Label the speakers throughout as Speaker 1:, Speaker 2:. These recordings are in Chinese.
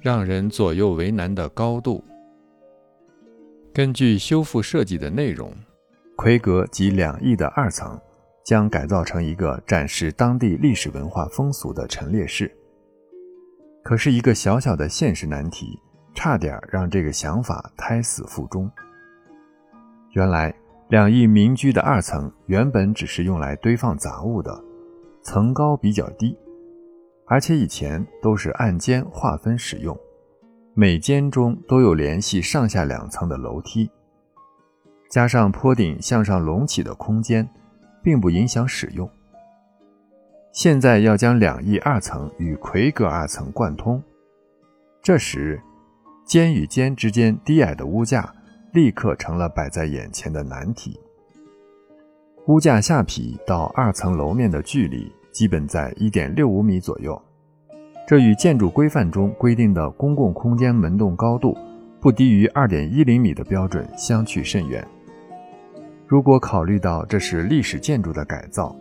Speaker 1: 让人左右为难的高度。根据修复设计的内容，奎格及两翼的二层将改造成一个展示当地历史文化风俗的陈列室。可是，一个小小的现实难题，差点让这个想法胎死腹中。原来，两翼民居的二层原本只是用来堆放杂物的，层高比较低。而且以前都是按间划分使用，每间中都有联系上下两层的楼梯，加上坡顶向上隆起的空间，并不影响使用。现在要将两翼二层与奎格二层贯通，这时间与间之间低矮的屋架立刻成了摆在眼前的难题。屋架下皮到二层楼面的距离。基本在一点六五米左右，这与建筑规范中规定的公共空间门洞高度不低于二点一厘米的标准相去甚远。如果考虑到这是历史建筑的改造，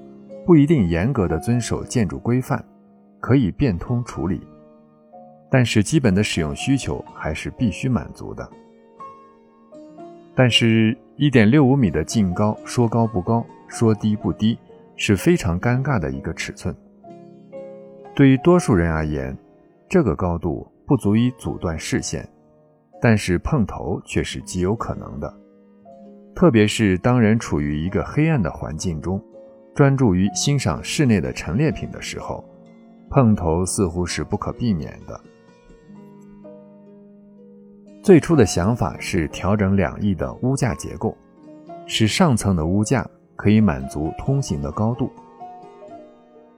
Speaker 1: 不一定严格的遵守建筑规范，可以变通处理，但是基本的使用需求还是必须满足的。但是，一点六五米的净高，说高不高，说低不低。是非常尴尬的一个尺寸。对于多数人而言，这个高度不足以阻断视线，但是碰头却是极有可能的。特别是当人处于一个黑暗的环境中，专注于欣赏室内的陈列品的时候，碰头似乎是不可避免的。最初的想法是调整两翼的屋架结构，使上层的屋架。可以满足通行的高度。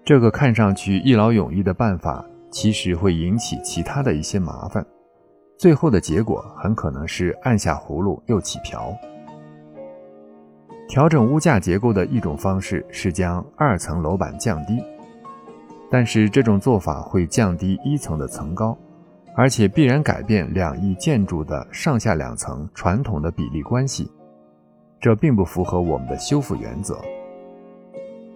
Speaker 1: 这个看上去一劳永逸的办法，其实会引起其他的一些麻烦。最后的结果很可能是按下葫芦又起瓢。调整屋架结构的一种方式是将二层楼板降低，但是这种做法会降低一层的层高，而且必然改变两翼建筑的上下两层传统的比例关系。这并不符合我们的修复原则。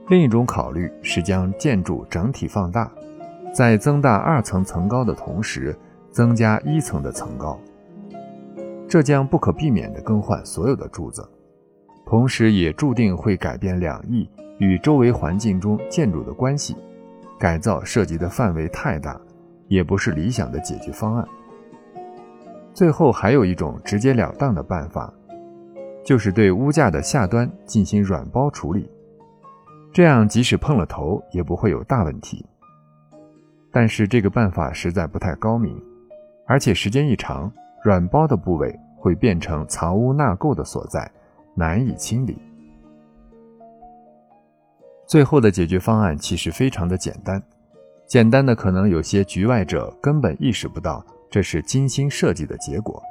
Speaker 1: 另一种考虑是将建筑整体放大，在增大二层层高的同时，增加一层的层高。这将不可避免地更换所有的柱子，同时也注定会改变两翼与周围环境中建筑的关系。改造涉及的范围太大，也不是理想的解决方案。最后还有一种直截了当的办法。就是对屋架的下端进行软包处理，这样即使碰了头也不会有大问题。但是这个办法实在不太高明，而且时间一长，软包的部位会变成藏污纳垢的所在，难以清理。最后的解决方案其实非常的简单，简单的可能有些局外者根本意识不到这是精心设计的结果。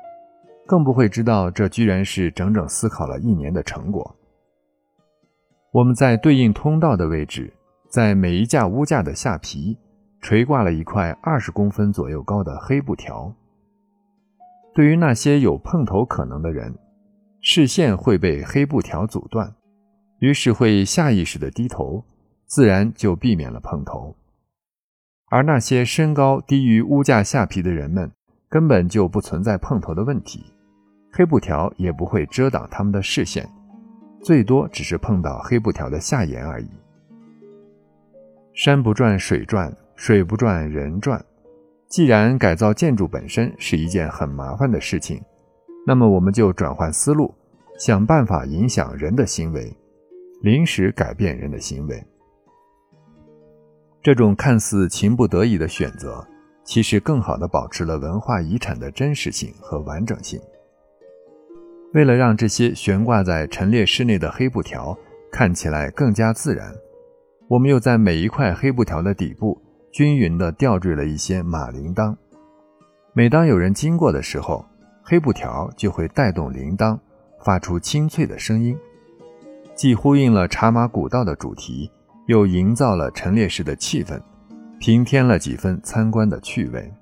Speaker 1: 更不会知道，这居然是整整思考了一年的成果。我们在对应通道的位置，在每一架屋架的下皮垂挂了一块二十公分左右高的黑布条。对于那些有碰头可能的人，视线会被黑布条阻断，于是会下意识地低头，自然就避免了碰头。而那些身高低于屋架下皮的人们，根本就不存在碰头的问题，黑布条也不会遮挡他们的视线，最多只是碰到黑布条的下沿而已。山不转水转，水不转人转。既然改造建筑本身是一件很麻烦的事情，那么我们就转换思路，想办法影响人的行为，临时改变人的行为。这种看似情不得已的选择。其实更好地保持了文化遗产的真实性和完整性。为了让这些悬挂在陈列室内的黑布条看起来更加自然，我们又在每一块黑布条的底部均匀地吊坠了一些马铃铛。每当有人经过的时候，黑布条就会带动铃铛，发出清脆的声音，既呼应了茶马古道的主题，又营造了陈列室的气氛。平添了几分参观的趣味。